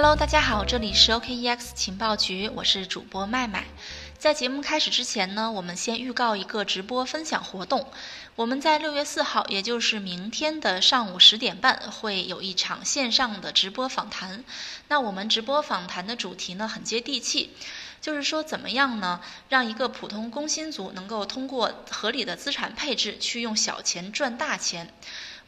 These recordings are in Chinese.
Hello，大家好，这里是 OKEX 情报局，我是主播麦麦。在节目开始之前呢，我们先预告一个直播分享活动。我们在六月四号，也就是明天的上午十点半，会有一场线上的直播访谈。那我们直播访谈的主题呢，很接地气，就是说怎么样呢，让一个普通工薪族能够通过合理的资产配置，去用小钱赚大钱。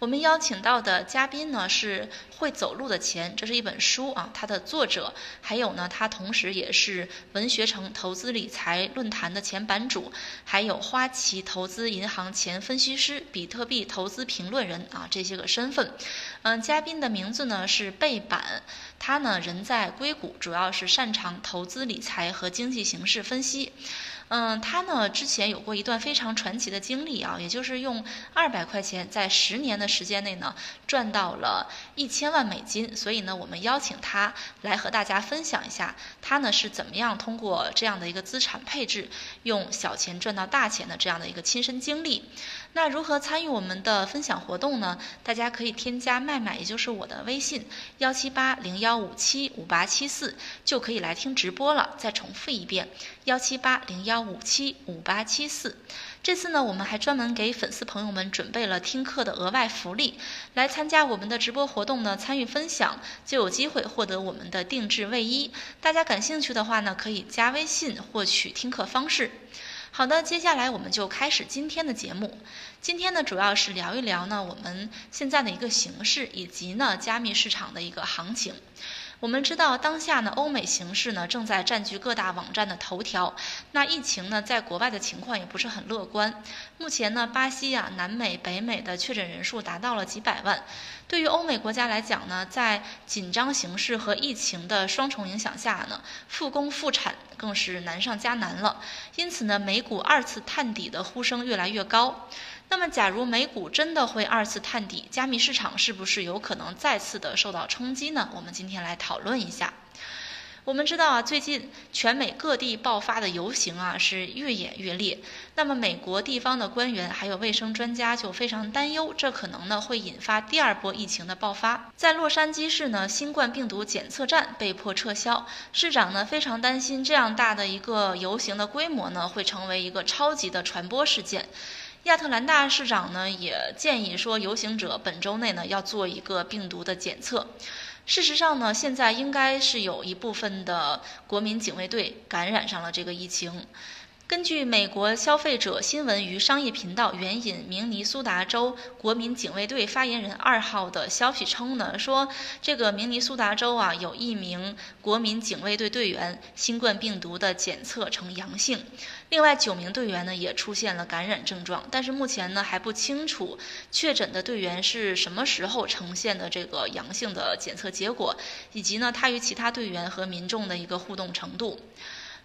我们邀请到的嘉宾呢是《会走路的钱》，这是一本书啊，它的作者，还有呢，他同时也是文学城投资理财论坛的前版主，还有花旗投资银行前分析师、比特币投资评论人啊，这些个身份。嗯，嘉宾的名字呢是贝板，他呢人在硅谷，主要是擅长投资理财和经济形势分析。嗯，他呢之前有过一段非常传奇的经历啊，也就是用二百块钱在十年的时间内呢赚到了一千万美金。所以呢，我们邀请他来和大家分享一下，他呢是怎么样通过这样的一个资产配置，用小钱赚到大钱的这样的一个亲身经历。那如何参与我们的分享活动呢？大家可以添加麦麦，也就是我的微信幺七八零幺五七五八七四，就可以来听直播了。再重复一遍，幺七八零幺五七五八七四。这次呢，我们还专门给粉丝朋友们准备了听课的额外福利，来参加我们的直播活动呢，参与分享就有机会获得我们的定制卫衣。大家感兴趣的话呢，可以加微信获取听课方式。好的，接下来我们就开始今天的节目。今天呢，主要是聊一聊呢我们现在的一个形势，以及呢加密市场的一个行情。我们知道，当下呢，欧美形势呢正在占据各大网站的头条。那疫情呢，在国外的情况也不是很乐观。目前呢，巴西啊、南美、北美的确诊人数达到了几百万。对于欧美国家来讲呢，在紧张形势和疫情的双重影响下呢，复工复产更是难上加难了。因此呢，美股二次探底的呼声越来越高。那么，假如美股真的会二次探底，加密市场是不是有可能再次的受到冲击呢？我们今天来讨论一下。我们知道啊，最近全美各地爆发的游行啊是越演越烈。那么，美国地方的官员还有卫生专家就非常担忧，这可能呢会引发第二波疫情的爆发。在洛杉矶市呢，新冠病毒检测站被迫撤销，市长呢非常担心这样大的一个游行的规模呢会成为一个超级的传播事件。亚特兰大市长呢也建议说，游行者本周内呢要做一个病毒的检测。事实上呢，现在应该是有一部分的国民警卫队感染上了这个疫情。根据美国消费者新闻与商业频道援引明尼苏达州国民警卫队发言人二号的消息称呢，说这个明尼苏达州啊有一名国民警卫队队员新冠病毒的检测呈阳性，另外九名队员呢也出现了感染症状，但是目前呢还不清楚确诊的队员是什么时候呈现的这个阳性的检测结果，以及呢他与其他队员和民众的一个互动程度。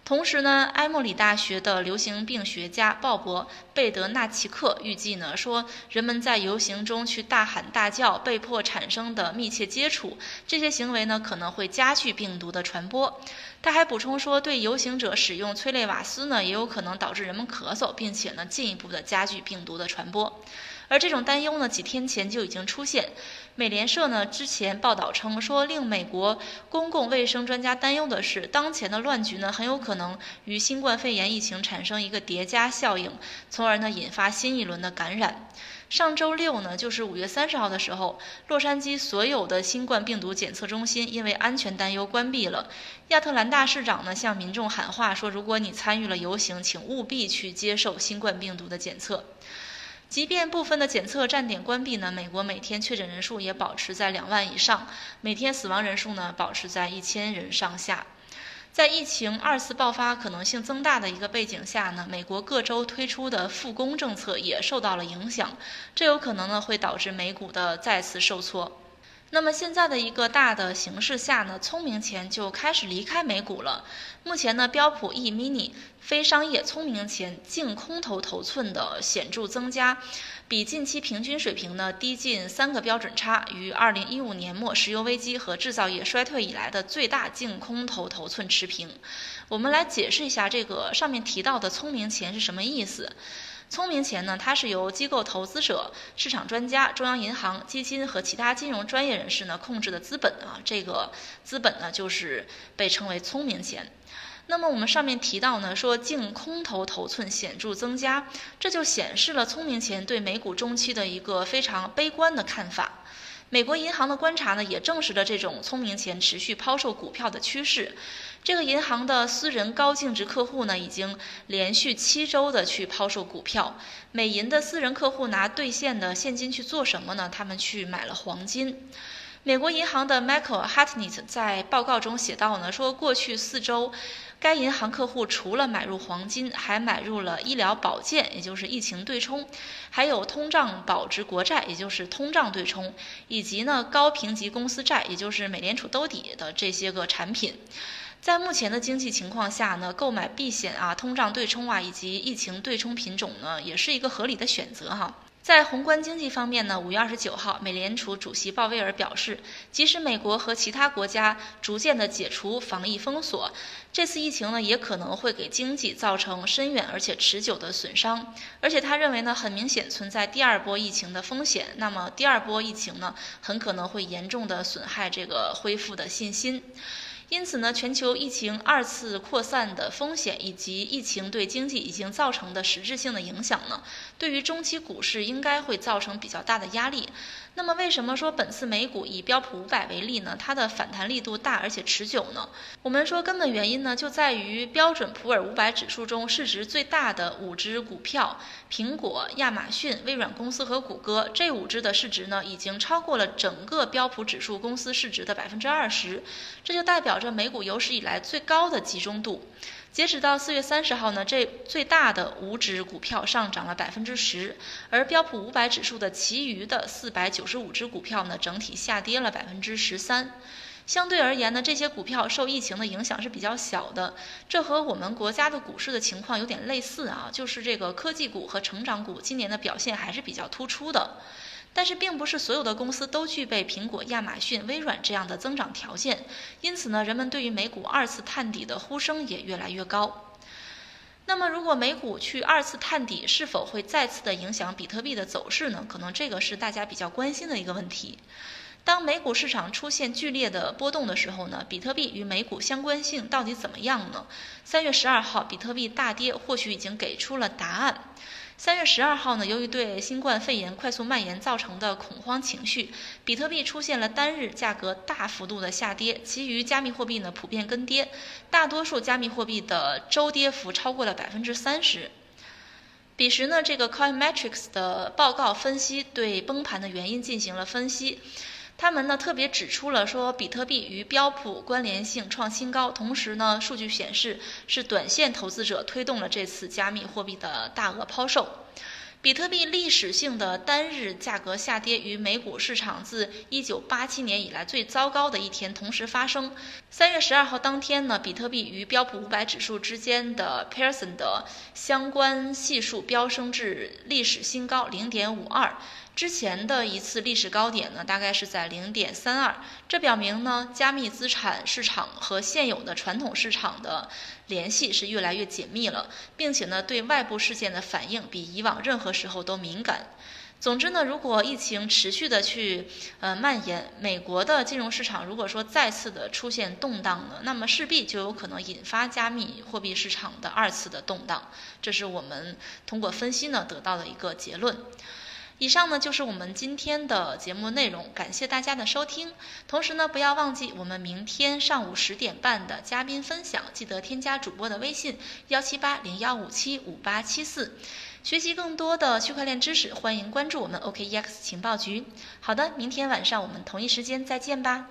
同时呢，埃默里大学的流行病学家鲍勃·贝德纳奇克预计呢，说人们在游行中去大喊大叫，被迫产生的密切接触，这些行为呢可能会加剧病毒的传播。他还补充说，对游行者使用催泪瓦斯呢，也有可能导致人们咳嗽，并且呢进一步的加剧病毒的传播。而这种担忧呢，几天前就已经出现。美联社呢之前报道称说，令美国公共卫生专家担忧的是，当前的乱局呢很有可能与新冠肺炎疫情产生一个叠加效应，从而呢引发新一轮的感染。上周六呢，就是五月三十号的时候，洛杉矶所有的新冠病毒检测中心因为安全担忧关闭了。亚特兰大市长呢向民众喊话说，如果你参与了游行，请务必去接受新冠病毒的检测。即便部分的检测站点关闭呢，美国每天确诊人数也保持在两万以上，每天死亡人数呢保持在一千人上下。在疫情二次爆发可能性增大的一个背景下呢，美国各州推出的复工政策也受到了影响，这有可能呢会导致美股的再次受挫。那么现在的一个大的形势下呢，聪明钱就开始离开美股了。目前呢，标普 E mini 非商业聪明钱净空头头寸的显著增加，比近期平均水平呢低近三个标准差，与2015年末石油危机和制造业衰退以来的最大净空头头寸持平。我们来解释一下这个上面提到的聪明钱是什么意思。聪明钱呢，它是由机构投资者、市场专家、中央银行、基金和其他金融专业人士呢控制的资本啊，这个资本呢就是被称为聪明钱。那么我们上面提到呢，说净空头头寸显著增加，这就显示了聪明钱对美股中期的一个非常悲观的看法。美国银行的观察呢，也证实了这种聪明钱持续抛售股票的趋势。这个银行的私人高净值客户呢，已经连续七周的去抛售股票。美银的私人客户拿兑现的现金去做什么呢？他们去买了黄金。美国银行的 Michael Hartnett 在报告中写道呢，说过去四周，该银行客户除了买入黄金，还买入了医疗保健，也就是疫情对冲，还有通胀保值国债，也就是通胀对冲，以及呢高评级公司债，也就是美联储兜底的这些个产品。在目前的经济情况下呢，购买避险啊、通胀对冲啊以及疫情对冲品种呢，也是一个合理的选择哈。在宏观经济方面呢，五月二十九号，美联储主席鲍威尔表示，即使美国和其他国家逐渐的解除防疫封锁，这次疫情呢也可能会给经济造成深远而且持久的损伤。而且他认为呢，很明显存在第二波疫情的风险。那么第二波疫情呢，很可能会严重的损害这个恢复的信心。因此呢，全球疫情二次扩散的风险以及疫情对经济已经造成的实质性的影响呢，对于中期股市应该会造成比较大的压力。那么为什么说本次美股以标普五百为例呢？它的反弹力度大而且持久呢？我们说根本原因呢，就在于标准普尔五百指数中市值最大的五只股票——苹果、亚马逊、微软公司和谷歌，这五只的市值呢，已经超过了整个标普指数公司市值的百分之二十。这就代表着美股有史以来最高的集中度。截止到四月三十号呢，这最大的五只股票上涨了百分之十，而标普五百指数的其余的四百九十五只股票呢，整体下跌了百分之十三。相对而言呢，这些股票受疫情的影响是比较小的，这和我们国家的股市的情况有点类似啊，就是这个科技股和成长股今年的表现还是比较突出的。但是并不是所有的公司都具备苹果、亚马逊、微软这样的增长条件，因此呢，人们对于美股二次探底的呼声也越来越高。那么，如果美股去二次探底，是否会再次的影响比特币的走势呢？可能这个是大家比较关心的一个问题。当美股市场出现剧烈的波动的时候呢，比特币与美股相关性到底怎么样呢？三月十二号，比特币大跌，或许已经给出了答案。三月十二号呢，由于对新冠肺炎快速蔓延造成的恐慌情绪，比特币出现了单日价格大幅度的下跌，其余加密货币呢普遍跟跌，大多数加密货币的周跌幅超过了百分之三十。彼时呢，这个 Coinmetrics 的报告分析对崩盘的原因进行了分析。他们呢特别指出了说，比特币与标普关联性创新高，同时呢，数据显示是短线投资者推动了这次加密货币的大额抛售。比特币历史性的单日价格下跌与美股市场自1987年以来最糟糕的一天同时发生。三月十二号当天呢，比特币与标普五百指数之间的 Pearson 的相关系数飙升至历史新高0.52。之前的一次历史高点呢，大概是在零点三二，这表明呢，加密资产市场和现有的传统市场的联系是越来越紧密了，并且呢，对外部事件的反应比以往任何时候都敏感。总之呢，如果疫情持续的去呃蔓延，美国的金融市场如果说再次的出现动荡呢，那么势必就有可能引发加密货币市场的二次的动荡。这是我们通过分析呢得到的一个结论。以上呢就是我们今天的节目内容，感谢大家的收听。同时呢，不要忘记我们明天上午十点半的嘉宾分享，记得添加主播的微信幺七八零幺五七五八七四，学习更多的区块链知识，欢迎关注我们 OKEX 情报局。好的，明天晚上我们同一时间再见吧。